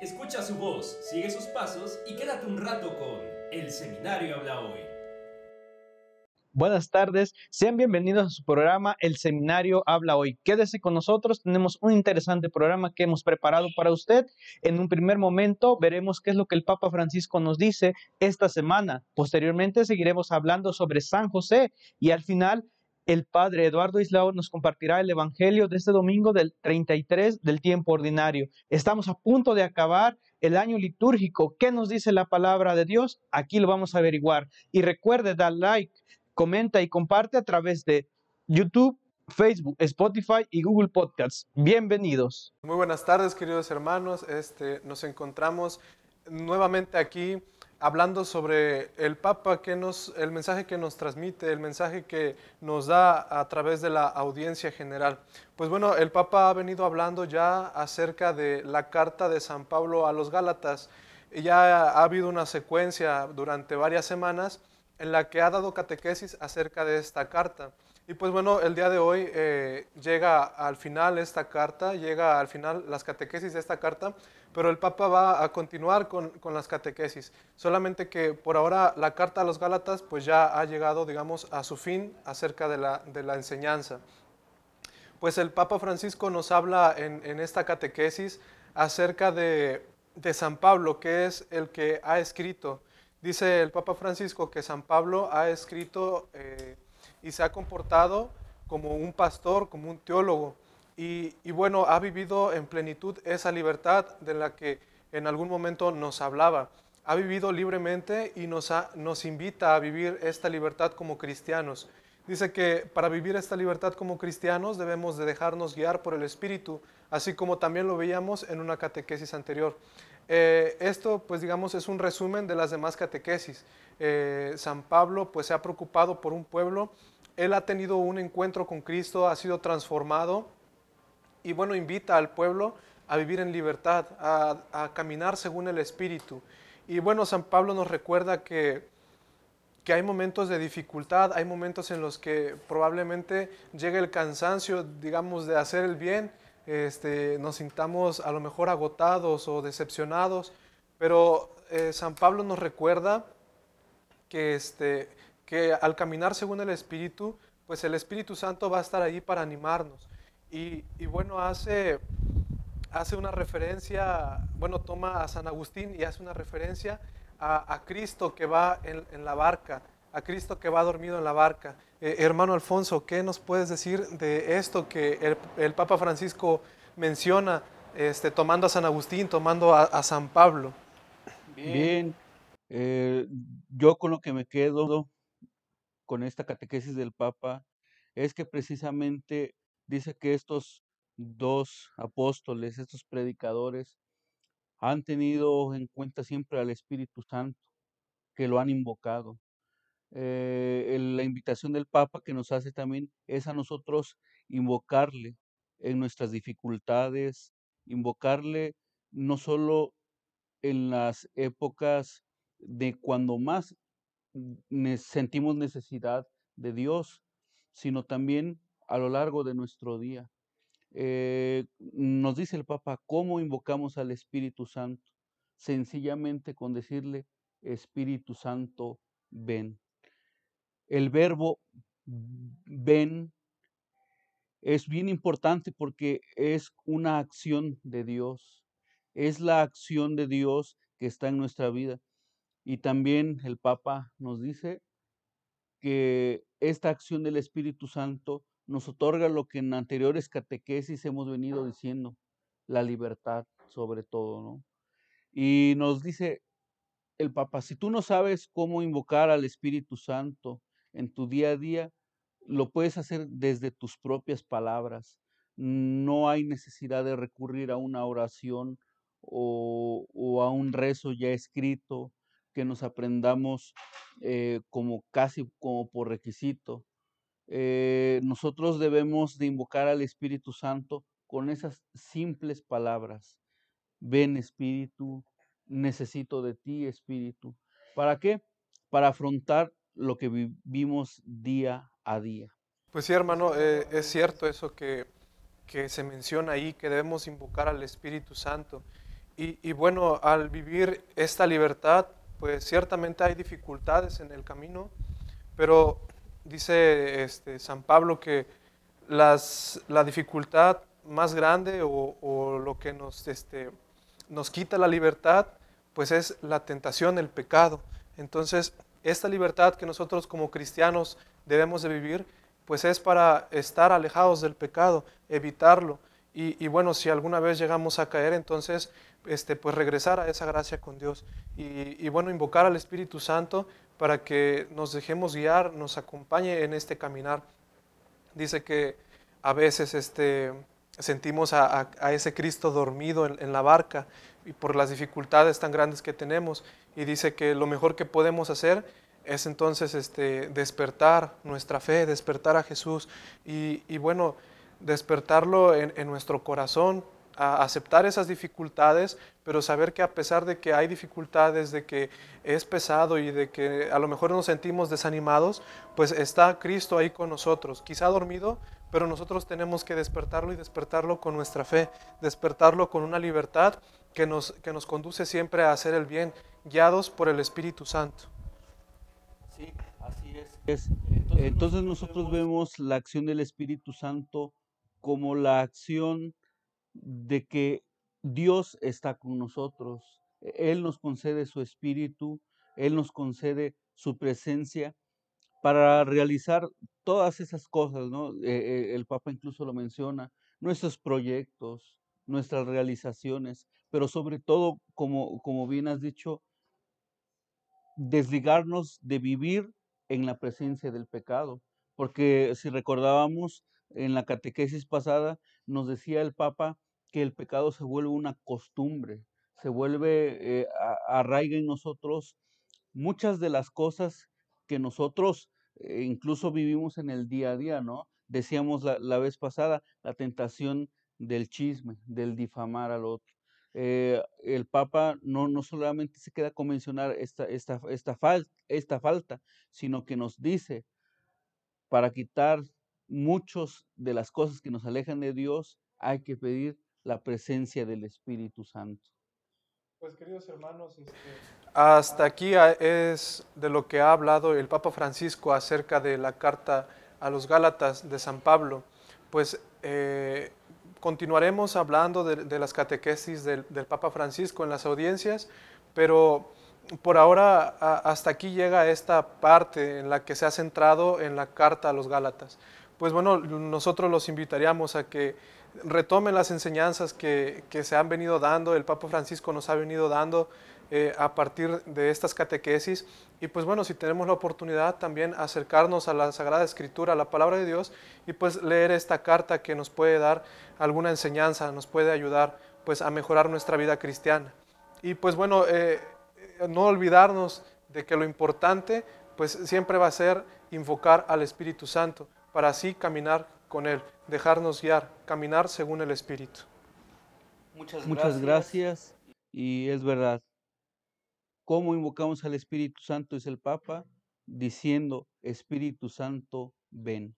Escucha su voz, sigue sus pasos y quédate un rato con El Seminario Habla Hoy. Buenas tardes, sean bienvenidos a su programa El Seminario Habla Hoy. Quédese con nosotros, tenemos un interesante programa que hemos preparado para usted. En un primer momento veremos qué es lo que el Papa Francisco nos dice esta semana. Posteriormente seguiremos hablando sobre San José y al final el Padre Eduardo Islao nos compartirá el Evangelio de este domingo del 33 del tiempo ordinario. Estamos a punto de acabar el año litúrgico. ¿Qué nos dice la palabra de Dios? Aquí lo vamos a averiguar. Y recuerde dar like comenta y comparte a través de YouTube, Facebook, Spotify y Google Podcasts. Bienvenidos. Muy buenas tardes, queridos hermanos. Este, nos encontramos nuevamente aquí hablando sobre el Papa, que nos, el mensaje que nos transmite, el mensaje que nos da a través de la audiencia general. Pues bueno, el Papa ha venido hablando ya acerca de la carta de San Pablo a los Gálatas. Ya ha habido una secuencia durante varias semanas en la que ha dado catequesis acerca de esta carta. Y pues bueno, el día de hoy eh, llega al final esta carta, llega al final las catequesis de esta carta, pero el Papa va a continuar con, las catequesis. Solamente que por ahora la carta a los Gálatas pues ya ha llegado, digamos, a su fin acerca de la, de la enseñanza. Pues el Papa Francisco nos habla en, en esta catequesis acerca de, de San Pablo, que es el que ha escrito Dice el Papa Francisco que San Pablo ha escrito eh, y se ha comportado como un pastor, como un teólogo, y, bueno, ha vivido en plenitud esa libertad de la que en algún momento nos hablaba. Ha vivido libremente y nos, nos invita a vivir esta libertad como cristianos. Dice que para vivir esta libertad como cristianos debemos de dejarnos guiar por el Espíritu, así como también lo veíamos en una catequesis anterior. Eh, esto, pues digamos, es un resumen de las demás catequesis. Eh, San Pablo, pues se ha preocupado por un pueblo, él ha tenido un encuentro con Cristo, ha sido transformado y bueno, invita al pueblo a vivir en libertad, a, caminar según el Espíritu. Y bueno, San Pablo nos recuerda que, que hay momentos de dificultad, hay momentos en los que probablemente llegue el cansancio, digamos, de hacer el bien, este, nos sintamos a lo mejor agotados o decepcionados, pero eh, San Pablo nos recuerda que, este, que al caminar según el Espíritu, pues el Espíritu Santo va a estar ahí para animarnos. Y, bueno, hace, hace una referencia, bueno, toma a San Agustín y hace una referencia a, Cristo que va en la barca, a Cristo que va dormido en la barca. Eh, hermano Alfonso, ¿qué nos puedes decir de esto que el, Papa Francisco menciona, este, tomando a San Agustín, tomando a, San Pablo? Bien, eh, yo con lo que me quedo con esta catequesis del Papa es que precisamente dice que estos dos apóstoles, estos predicadores, han tenido en cuenta siempre al Espíritu Santo, que lo han invocado. Eh, la invitación del Papa que nos hace también es a nosotros invocarle en nuestras dificultades, invocarle no solo en las épocas de cuando más sentimos necesidad de Dios, sino también a lo largo de nuestro día. Eh, nos dice el Papa cómo invocamos al Espíritu Santo, sencillamente con decirle, Espíritu Santo, ven. El verbo ven es bien importante porque es una acción de Dios. Es la acción de Dios que está en nuestra vida. Y también el Papa nos dice que esta acción del Espíritu Santo nos otorga lo que en anteriores catequesis hemos venido diciendo, la libertad sobre todo, ¿no? Y nos dice el Papa, si tú no sabes cómo invocar al Espíritu Santo, en tu día a día, lo puedes hacer desde tus propias palabras. No hay necesidad de recurrir a una oración o, a un rezo ya escrito que nos aprendamos eh, como casi como por requisito. Eh, nosotros debemos de invocar al Espíritu Santo con esas simples palabras. Ven Espíritu, necesito de ti Espíritu. ¿Para qué? Para afrontar lo que vivimos día a día. Pues sí, hermano, eh, es cierto eso que, que, se menciona ahí, que debemos invocar al Espíritu Santo. Y, y bueno, al vivir esta libertad, pues ciertamente hay dificultades en el camino, pero dice este, San Pablo que la dificultad más grande o, o lo que nos, este, nos quita la libertad, pues es la tentación, el pecado. Entonces, esta libertad que nosotros como cristianos debemos de vivir, pues es para estar alejados del pecado, evitarlo. Y, bueno, si alguna vez llegamos a caer, entonces, este, pues regresar a esa gracia con Dios. Y, bueno, invocar al Espíritu Santo para que nos dejemos guiar, nos acompañe en este caminar. Dice que a veces este, sentimos a, a, ese Cristo dormido en, en la barca y por las dificultades tan grandes que tenemos. Y dice que lo mejor que podemos hacer es entonces este, despertar nuestra fe, despertar a Jesús y bueno, despertarlo en, en, nuestro corazón, a aceptar esas dificultades, pero saber que a pesar de que hay dificultades, de que es pesado y de que a lo mejor nos sentimos desanimados, pues está Cristo ahí con nosotros, quizá dormido, pero nosotros tenemos que despertarlo y despertarlo con nuestra fe, despertarlo con una libertad que nos, que nos conduce siempre a hacer el bien, guiados por el Espíritu Santo. Sí, así es. es. Entonces, Entonces nosotros vemos la acción del Espíritu Santo como la acción de que Dios está con nosotros. Él nos concede su espíritu, Él nos concede su presencia para realizar todas esas cosas, ¿no? Eh, el Papa incluso lo menciona, nuestros proyectos, nuestras realizaciones, pero sobre todo, como, como bien has dicho, desligarnos de vivir en la presencia del pecado. Porque si recordábamos en la catequesis pasada, nos decía el Papa que el pecado se vuelve una costumbre, se vuelve, eh, arraiga en nosotros muchas de las cosas que nosotros eh, incluso vivimos en el día a día, ¿no? Decíamos la, la, vez pasada, la tentación del chisme, del difamar al otro. Eh, el Papa no, no solamente se queda con mencionar esta, esta, esta, fal esta falta, sino que nos dice, para quitar muchas de las cosas que nos alejan de Dios, hay que pedir la presencia del Espíritu Santo. Pues queridos hermanos, este... hasta aquí es de lo que ha hablado el Papa Francisco acerca de la carta a los Gálatas de San Pablo. Pues eh, continuaremos hablando de, de las catequesis del, del, Papa Francisco en las audiencias, pero por ahora a, hasta aquí llega esta parte en la que se ha centrado en la carta a los Gálatas. Pues bueno, nosotros los invitaríamos a que retomen las enseñanzas que, se han venido dando, el Papa Francisco nos ha venido dando eh, a partir de estas catequesis. Y pues bueno, si tenemos la oportunidad también acercarnos a la Sagrada Escritura, a la palabra de Dios, y pues leer esta carta que nos puede dar alguna enseñanza, nos puede ayudar pues a mejorar nuestra vida cristiana. Y pues bueno, eh, no olvidarnos de que lo importante pues siempre va a ser invocar al Espíritu Santo para así caminar con Él, dejarnos guiar, caminar según el Espíritu. Muchas gracias. Muchas gracias. Y es verdad, ¿cómo invocamos al Espíritu Santo? Es el Papa diciendo, Espíritu Santo, ven.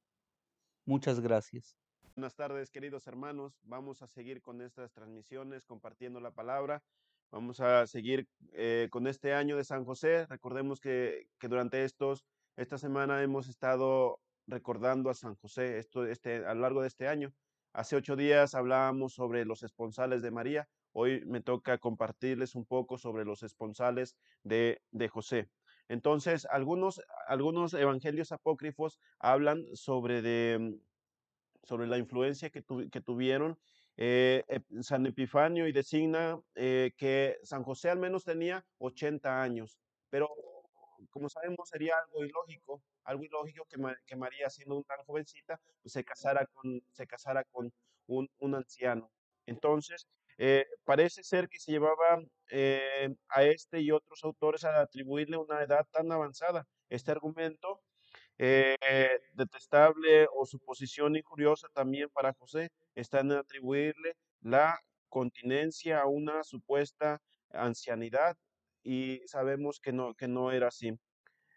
Muchas gracias. Buenas tardes, queridos hermanos. Vamos a seguir con estas transmisiones, compartiendo la palabra. Vamos a seguir eh, con este año de San José. Recordemos que, que durante estos, esta semana hemos estado recordando a San José esto, este, a lo largo de este año. Hace ocho días hablábamos sobre los esponsales de María. Hoy me toca compartirles un poco sobre los esponsales de, de José. Entonces, algunos, algunos evangelios apócrifos hablan sobre, de, sobre la influencia que, tu, que tuvieron eh, San Epifanio y designa eh, que San José al menos tenía 80 años, pero como sabemos sería algo ilógico algo ilógico que, que María, siendo un tan jovencita, pues se casara con, se casara con un, un anciano. Entonces, eh, parece ser que se llevaba eh, a este y otros autores a atribuirle una edad tan avanzada. Este argumento, eh, detestable o su posición injuriosa también para José, está en atribuirle la continencia a una supuesta ancianidad y sabemos que no, que no era así.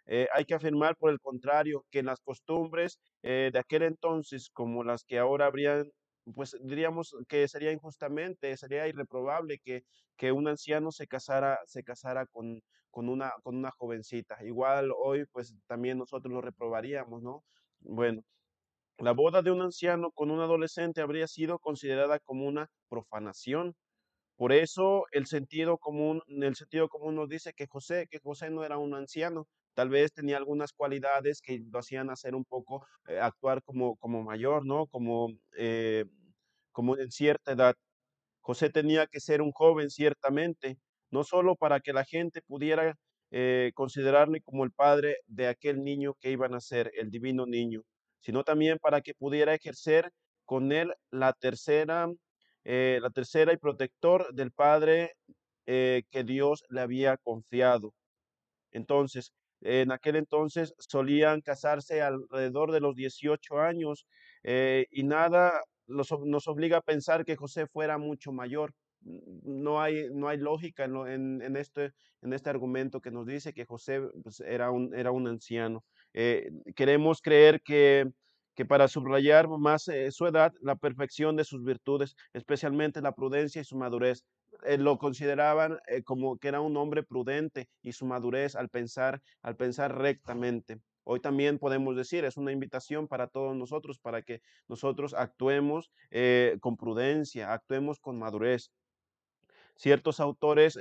Eh, hay que afirmar, por el contrario, que las costumbres eh, de aquel entonces, como las que ahora habrían pues diríamos que sería injustamente, sería irreprobable que, que un anciano se casara, se casara con, con, una, con una jovencita. Igual hoy, pues también nosotros lo reprobaríamos, ¿no? Bueno, la boda de un anciano con un adolescente habría sido considerada como una profanación. Por eso el sentido común, el sentido común nos dice que José, que José no era un anciano, tal vez tenía algunas cualidades que lo hacían hacer un poco, eh, actuar como, como mayor, ¿no? Como, eh, como en cierta edad. José tenía que ser un joven, ciertamente, no solo para que la gente pudiera eh, considerarle como el padre de aquel niño que iban a ser, el divino niño, sino también para que pudiera ejercer con él la tercera, eh, la tercera y protector del Padre eh, que Dios le había confiado. Entonces, en aquel entonces solían casarse alrededor de los 18 años eh, y nada nos obliga a pensar que José fuera mucho mayor. No hay, no hay lógica en, en, este, en este argumento que nos dice que José pues, era, un, era un anciano. Queremos creer que, que, para subrayar más eh, su edad, la perfección de sus virtudes, especialmente la prudencia y su madurez. Eh, lo consideraban como que era un hombre prudente y su madurez al pensar, al pensar rectamente. Hoy también podemos decir, es una invitación para todos nosotros, para que nosotros actuemos con prudencia, actuemos con madurez. Ciertos autores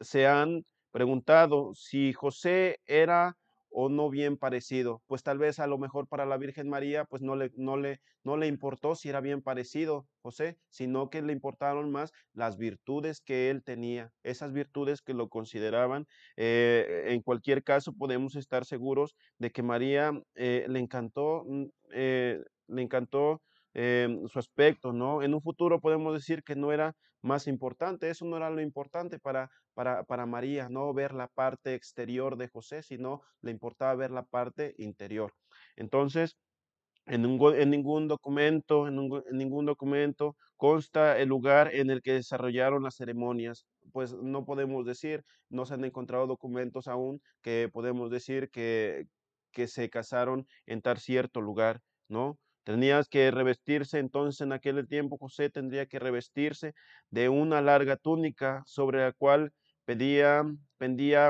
se han preguntado si José era o no bien parecido. Pues tal vez a lo mejor para la Virgen María, pues no le, no le, no le importó si era bien parecido José, sino que le importaron más las virtudes que él tenía, esas virtudes que lo consideraban. Eh, en cualquier caso, podemos estar seguros de que María eh, le encantó, mm, eh, le encantó su aspecto, ¿no? En un futuro podemos decir que no era más importante. Eso no era lo importante para, para, para María, no ver la parte exterior de José, sino le importaba ver la parte interior. Entonces, en, en, ningún documento, en, en, ningún documento consta el lugar en el que desarrollaron las ceremonias. Pues no podemos decir, no se han encontrado documentos aún que podemos decir que, que se casaron en tal cierto lugar, ¿no? Tenías que revestirse, entonces en aquel tiempo José tendría que revestirse de una larga túnica sobre la cual pendía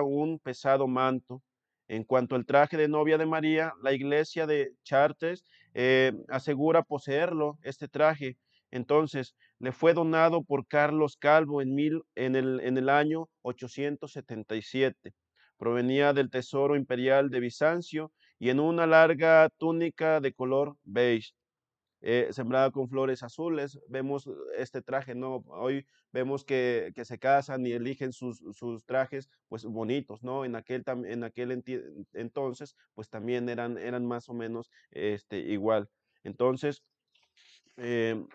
un pesado manto. En cuanto al traje de novia de María, la iglesia de Chartres eh, asegura poseerlo, este traje. Entonces, le fue donado por Carlos Calvo en, mil, en, el, en el año 877. Provenía del tesoro imperial de Bizancio y en una larga túnica de color beige, eh, sembrada con flores azules. Vemos este traje, ¿no? Hoy vemos que, se casan y eligen sus, trajes, pues bonitos, ¿no? En aquel, en aquel entonces, pues también eran, eran más o menos este, igual. Entonces, em,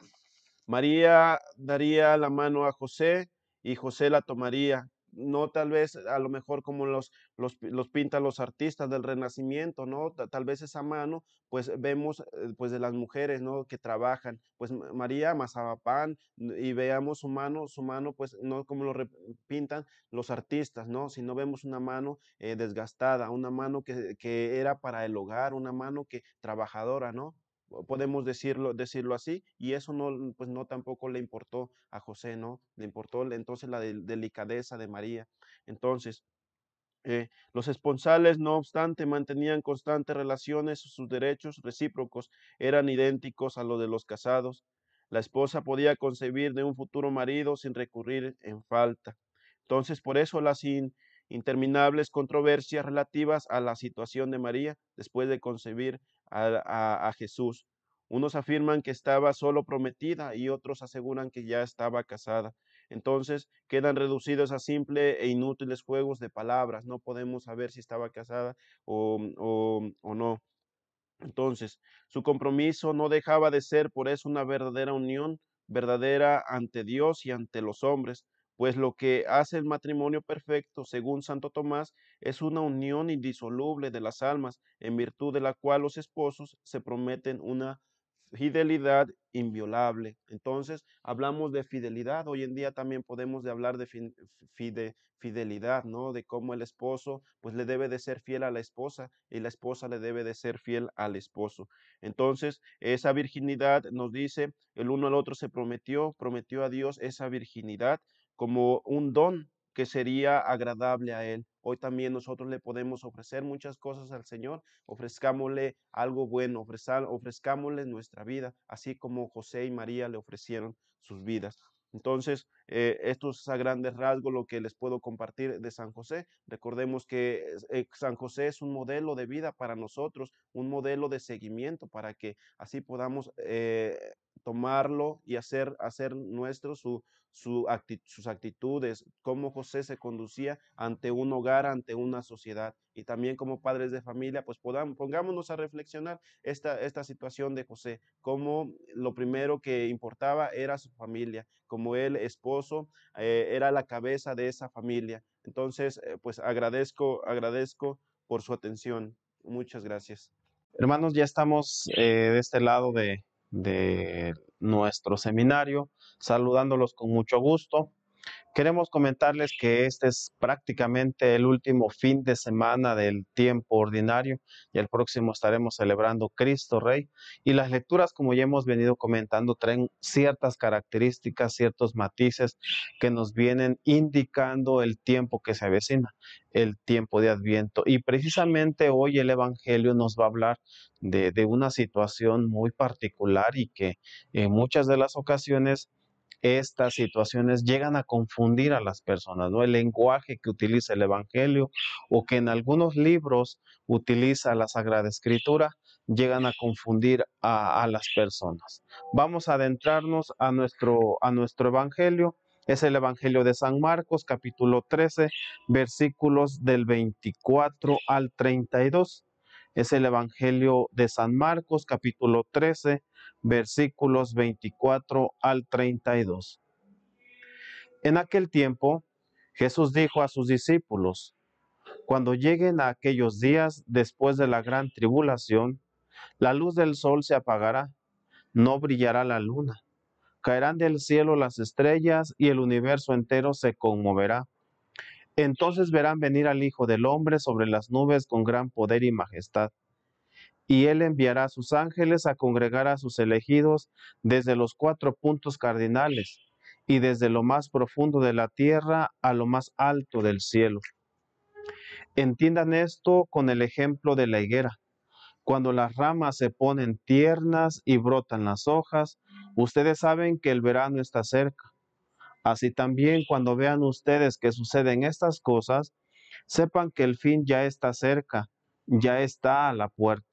María daría la mano a José y José la tomaría no tal vez a lo mejor como los, los, los pintan los artistas del Renacimiento, ¿no? Tal vez esa mano, pues vemos eh, pues de las mujeres, ¿no? Que trabajan, pues María amasaba pan y veamos su mano, su mano, pues no como lo pintan los artistas, ¿no? Sino vemos una mano eh, desgastada, una mano que, que era para el hogar, una mano que trabajadora, ¿no? Podemos decirlo, decirlo así, y eso no, pues no tampoco le importó a José, ¿no? Le importó entonces la delicadeza de María. Entonces, eh, los esponsales, no obstante, mantenían constantes relaciones, sus derechos recíprocos eran idénticos a los de los casados. La esposa podía concebir de un futuro marido sin recurrir en falta. Entonces, por eso las interminables controversias relativas a la situación de María después de concebir a, Jesús. Unos afirman que estaba solo prometida y otros aseguran que ya estaba casada. Entonces quedan reducidos a simple e inútiles juegos de palabras. No podemos saber si estaba casada o, o no. Entonces, su compromiso no dejaba de ser por eso una verdadera unión, verdadera ante Dios y ante los hombres, pues lo que hace el matrimonio perfecto, según Santo Tomás, es una unión indisoluble de las almas, en virtud de la cual los esposos se prometen una fidelidad inviolable. Entonces, hablamos de fidelidad. Hoy en día también podemos de hablar de fidelidad, ¿no? De cómo el esposo, pues le debe de ser fiel a la esposa y la esposa le debe de ser fiel al esposo. Entonces, esa virginidad nos dice, el uno al otro se prometió, prometió a Dios esa virginidad como un don que sería agradable a Él. Hoy también nosotros le podemos ofrecer muchas cosas al Señor, ofrezcámosle algo bueno, ofrezcámosle nuestra vida, así como José y María le ofrecieron sus vidas. Entonces, eh, esto es a grandes rasgos lo que les puedo compartir de San José. Recordemos que eh, San José es un modelo de vida para nosotros, un modelo de seguimiento para que así podamos eh, tomarlo y hacer, hacer nuestro su, sus actitudes, cómo José se conducía ante un hogar, ante una sociedad. Y también como padres de familia, pues podamos, pongámonos a reflexionar esta, esta situación de José, cómo lo primero que importaba era su familia, como él, esposo, eh, era la cabeza de esa familia. Entonces, eh, pues agradezco, agradezco por su atención. Muchas gracias. Hermanos, ya estamos eh, de este lado de, de nuestro seminario, saludándolos con mucho gusto. Queremos comentarles que este es prácticamente el último fin de semana del tiempo ordinario y el próximo estaremos celebrando Cristo Rey. Y las lecturas, como ya hemos venido comentando, traen ciertas características, ciertos matices que nos vienen indicando el tiempo que se avecina, el tiempo de Adviento. Y precisamente hoy el Evangelio nos va a hablar de, una situación muy particular y que en muchas de las ocasiones estas situaciones llegan a confundir a las personas, ¿no? El lenguaje que utiliza el Evangelio o que en algunos libros utiliza la Sagrada Escritura llegan a confundir a, las personas. Vamos a adentrarnos a nuestro, a nuestro Evangelio. Es el Evangelio de San Marcos, capítulo 13, versículos del 24 al 32. Es el Evangelio de San Marcos, capítulo 13, versículos 24 al 32. En aquel tiempo, Jesús dijo a sus discípulos, cuando lleguen a aquellos días después de la gran tribulación, la luz del sol se apagará, no brillará la luna, caerán del cielo las estrellas y el universo entero se conmoverá. Entonces verán venir al Hijo del Hombre sobre las nubes con gran poder y majestad y él enviará a sus ángeles a congregar a sus elegidos desde los cuatro puntos cardinales y desde lo más profundo de la tierra a lo más alto del cielo. Entiendan esto con el ejemplo de la higuera. Cuando las ramas se ponen tiernas y brotan las hojas, ustedes saben que el verano está cerca. Así también cuando vean ustedes que suceden estas cosas, sepan que el fin ya está cerca, ya está a la puerta.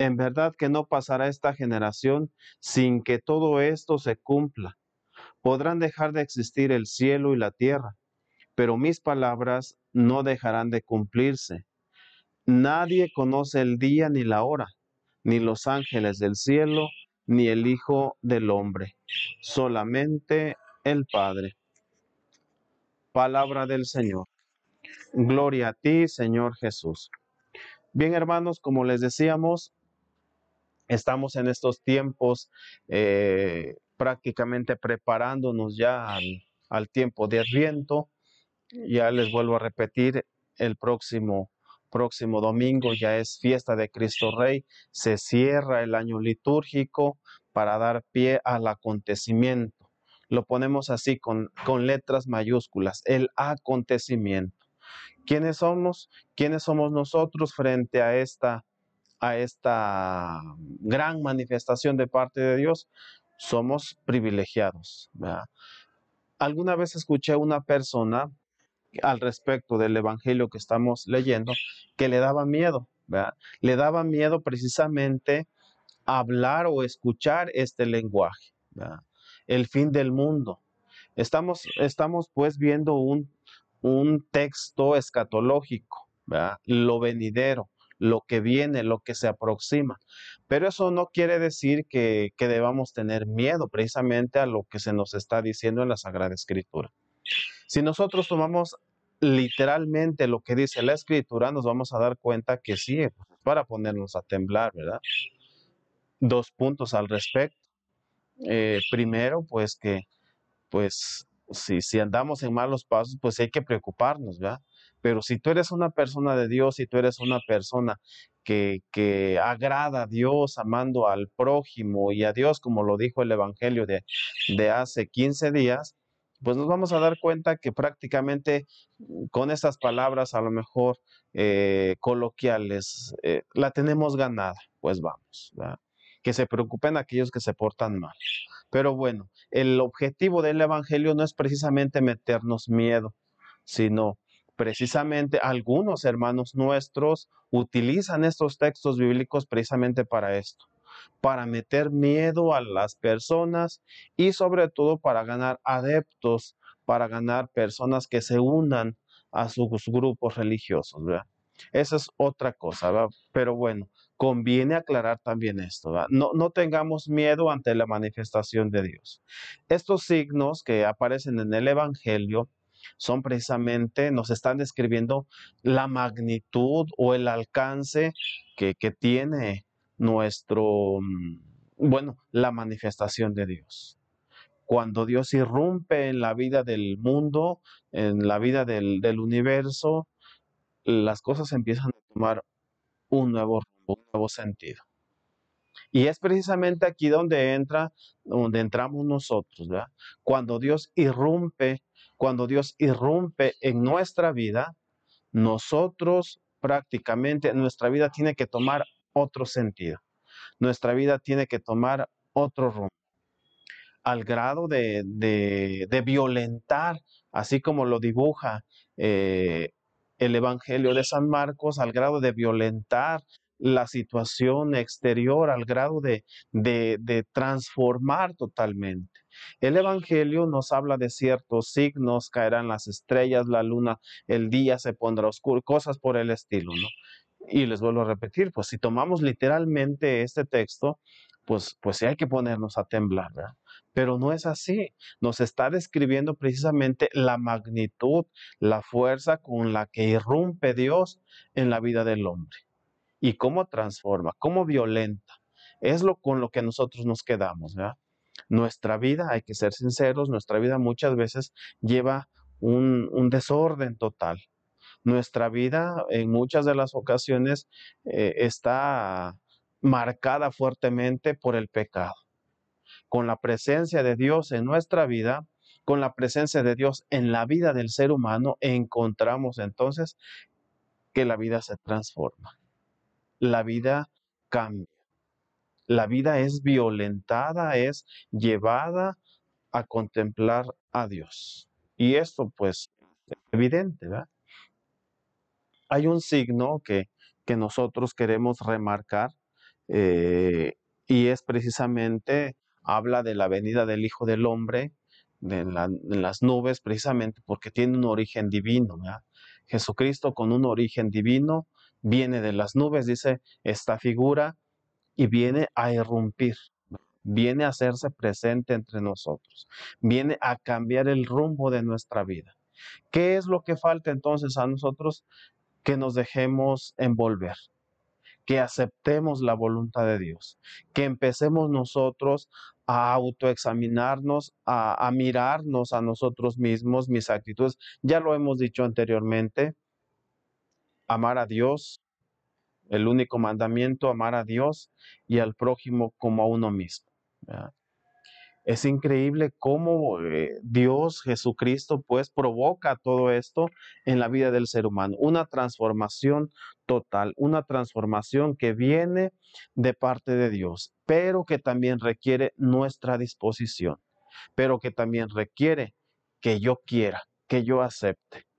En verdad que no pasará esta generación sin que todo esto se cumpla. Podrán dejar de existir el cielo y la tierra, pero mis palabras no dejarán de cumplirse. Nadie conoce el día ni la hora, ni los ángeles del cielo, ni el Hijo del Hombre, solamente el Padre. Palabra del Señor. Gloria a ti, Señor Jesús. Bien, hermanos, como les decíamos, Estamos en estos tiempos eh, prácticamente preparándonos ya al, tiempo de Adviento. Ya les vuelvo a repetir, el próximo próximo domingo ya es fiesta de Cristo Rey, se cierra el año litúrgico para dar pie al acontecimiento. Lo ponemos así con, con letras mayúsculas, el acontecimiento. ¿Quiénes somos? ¿Quiénes somos nosotros frente a esta a esta gran manifestación de parte de Dios, somos privilegiados. Alguna vez escuché a una persona al respecto del evangelio que estamos leyendo que le daba miedo, le daba miedo precisamente hablar o escuchar este lenguaje, el fin del mundo. Estamos, estamos pues viendo un, un texto escatológico, lo venidero, lo que viene, lo que se aproxima. Pero eso no quiere decir que, debamos tener miedo precisamente a lo que se nos está diciendo en la Sagrada Escritura. Si nosotros tomamos literalmente lo que dice la Escritura, nos vamos a dar cuenta que sí, para ponernos a temblar, ¿verdad? dos puntos al respecto. Eh, primero, pues que, pues, si, si andamos en malos pasos, pues hay que preocuparnos, ¿verdad? Pero si tú eres una persona de Dios, si tú eres una persona que, que, agrada a Dios, amando al prójimo y a Dios, como lo dijo el Evangelio de, de hace 15 días, pues nos vamos a dar cuenta que prácticamente mm, con estas palabras a lo mejor eh, coloquiales eh, la tenemos ganada, pues vamos, que se preocupen aquellos que se portan mal. Pero bueno, el objetivo del Evangelio no es precisamente meternos miedo, sino precisamente algunos hermanos nuestros utilizan estos textos bíblicos precisamente para esto, para meter miedo a las personas y sobre todo para ganar adeptos, para ganar personas que se unan a sus grupos religiosos. Esa es otra cosa, ¿verdad? Pero bueno, conviene aclarar también esto. No, no tengamos miedo ante la manifestación de Dios. Estos signos que aparecen en el Evangelio son precisamente, nos están describiendo la magnitud o el alcance que, que tiene nuestro, mm, bueno, la manifestación de Dios. Cuando Dios irrumpe en la vida del mundo, en la vida del, del universo, las cosas empiezan a tomar un nuevo un nuevo sentido. Y es precisamente aquí donde entra, donde entramos nosotros, ¿verdad? Cuando Dios irrumpe, cuando Dios irrumpe en nuestra vida, nosotros prácticamente, nuestra vida tiene que tomar otro sentido. Nuestra vida tiene que tomar otro rumbo. Al grado de, de, violentar, así como lo dibuja eh, el Evangelio de San Marcos, al grado de violentar la situación exterior al grado de, de, transformar totalmente. El Evangelio nos habla de ciertos signos, caerán las estrellas, la luna, el día se pondrá oscuro, cosas por el estilo, ¿no? Y les vuelvo a repetir, pues si tomamos literalmente este texto, pues, pues sí hay que ponernos a temblar, ¿verdad? Pero no es así. Nos está describiendo precisamente la magnitud, la fuerza con la que irrumpe Dios en la vida del hombre y cómo transforma, cómo violenta. Es lo con lo que nosotros nos quedamos, ¿verdad? Nuestra vida, hay que ser sinceros, nuestra vida muchas veces lleva un, desorden total. Nuestra vida en muchas de las ocasiones eh, está marcada fuertemente por el pecado. Con la presencia de Dios en nuestra vida, con la presencia de Dios en la vida del ser humano, encontramos entonces que la vida se transforma la vida cambia. La vida es violentada, es llevada a contemplar a Dios. Y esto pues es evidente, ¿verdad? Hay un signo que, que nosotros queremos remarcar eh, y es precisamente, habla de la venida del Hijo del Hombre de en las nubes, precisamente porque tiene un origen divino. ¿verdad? Jesucristo con un origen divino viene de las nubes, dice esta figura, y viene a irrumpir, viene a hacerse presente entre nosotros, viene a cambiar el rumbo de nuestra vida. ¿Qué es lo que falta entonces a nosotros? Que nos dejemos envolver, que aceptemos la voluntad de Dios, que empecemos nosotros a autoexaminarnos, a, a mirarnos a nosotros mismos, mis actitudes. Ya lo hemos dicho anteriormente, amar a Dios, el único mandamiento, amar a Dios y al prójimo como a uno mismo. Es increíble cómo eh, Dios, Jesucristo, pues provoca todo esto en la vida del ser humano. Una transformación total, una transformación que viene de parte de Dios, pero que también requiere nuestra disposición, pero que también requiere que yo quiera, que yo acepte.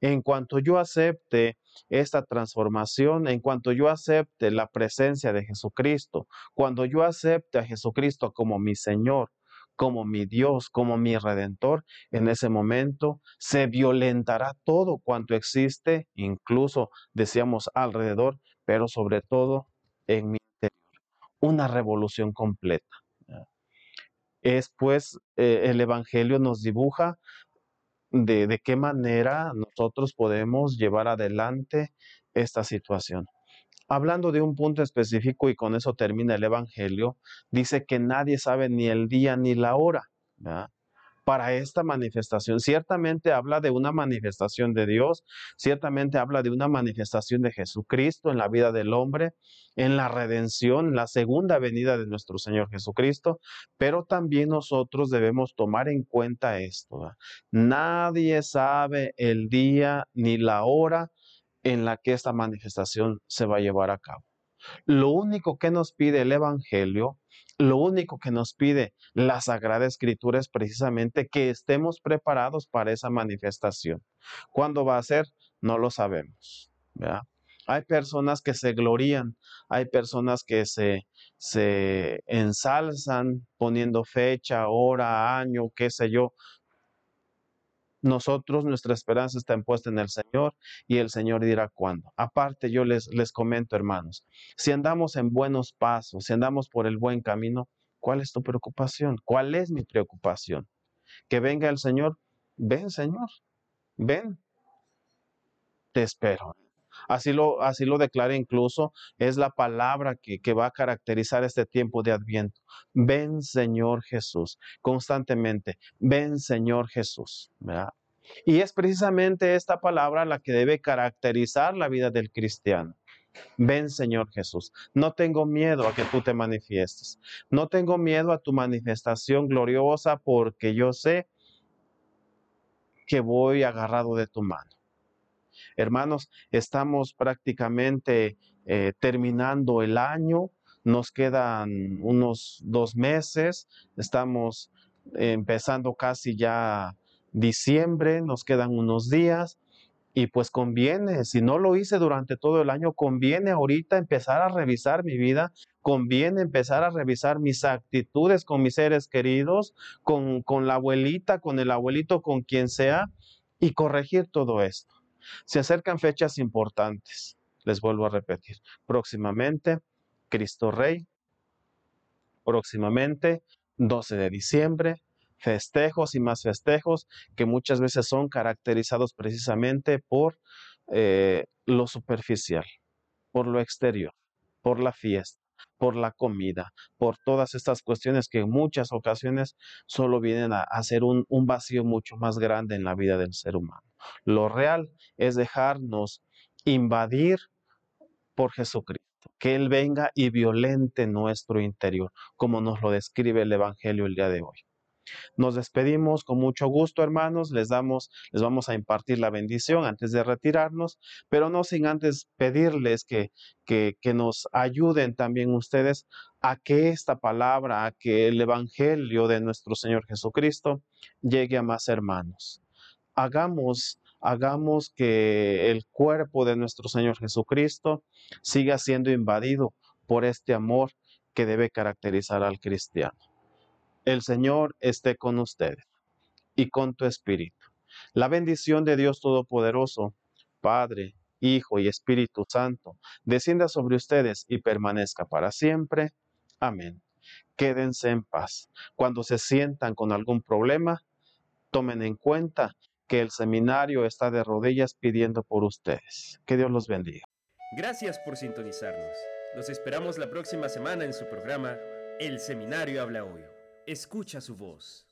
En cuanto yo acepte esta transformación, en cuanto yo acepte la presencia de Jesucristo, cuando yo acepte a Jesucristo como mi Señor, como mi Dios, como mi Redentor, en ese momento se violentará todo cuanto existe, incluso decíamos alrededor, pero sobre todo en mi interior. Una revolución completa. Es pues eh, el Evangelio nos dibuja de, qué manera nosotros podemos llevar adelante esta situación. hablando de un punto específico y con eso termina el Evangelio, dice que nadie sabe ni el día ni la hora para esta manifestación. Ciertamente habla de una manifestación de Dios, ciertamente habla de una manifestación de Jesucristo en la vida del hombre, en la redención, la segunda venida de nuestro Señor Jesucristo, pero también nosotros debemos tomar en cuenta esto. Nadie sabe el día ni la hora en la que esta manifestación se va a llevar a cabo. Lo único que nos pide el Evangelio, lo único que nos pide la Sagrada Escritura es precisamente que estemos preparados para esa manifestación. ¿Cuándo va a ser? No lo sabemos. Hay personas que se glorían, hay personas que se, se ensalzan poniendo fecha, hora, año, qué sé yo, nosotros, nuestra esperanza está puesta en el Señor y el Señor dirá cuándo. Aparte, yo les, les comento, hermanos, si andamos en buenos pasos, si andamos por el buen camino, ¿cuál es tu preocupación? ¿Cuál es mi preocupación? Que venga el Señor. Ven, Señor, ven. Te espero. Así lo, así lo declara incluso, es la palabra que, que va a caracterizar este tiempo de Adviento. Ven Señor Jesús, constantemente, ven Señor Jesús. Y es precisamente esta palabra la que debe caracterizar la vida del cristiano. Ven Señor Jesús, no tengo miedo a que tú te manifiestes, no tengo miedo a tu manifestación gloriosa porque yo sé que voy agarrado de tu mano. Hermanos, estamos prácticamente eh, terminando el año, nos quedan unos dos meses, estamos empezando casi ya diciembre, nos quedan unos días. Y pues conviene, si no lo hice durante todo el año, conviene ahorita empezar a revisar mi vida, conviene empezar a revisar mis actitudes con mis seres queridos, con, con la abuelita, con el abuelito, con quien sea, y corregir todo esto. Se acercan fechas importantes, les vuelvo a repetir. Próximamente, Cristo Rey. Próximamente, 12 de diciembre, festejos y más festejos que muchas veces son caracterizados precisamente por eh, lo superficial, por lo exterior, por la fiesta, por la comida, por todas estas cuestiones que en muchas ocasiones solo vienen a hacer un vacío mucho más grande en la vida del ser humano. Lo real es dejarnos invadir por Jesucristo, que Él venga y violente nuestro interior, como nos lo describe el Evangelio el día de hoy. Nos despedimos con mucho gusto, hermanos. Les damos, les vamos a impartir la bendición antes de retirarnos, pero no sin antes pedirles que, que, nos ayuden también ustedes a que esta palabra, a que el Evangelio de nuestro Señor Jesucristo llegue a más hermanos hagamos, hagamos que el cuerpo de nuestro Señor Jesucristo siga siendo invadido por este amor que debe caracterizar al cristiano. El Señor esté con ustedes y con tu espíritu. La bendición de Dios Todopoderoso, Padre, Hijo y Espíritu Santo, descienda sobre ustedes y permanezca para siempre. Amén. Quédense en paz. Cuando se sientan con algún problema, tomen en cuenta que el seminario está de rodillas pidiendo por ustedes. Que Dios los bendiga. Gracias por sintonizarnos. Los esperamos la próxima semana en su programa El Seminario Habla Hoy. Escucha su voz.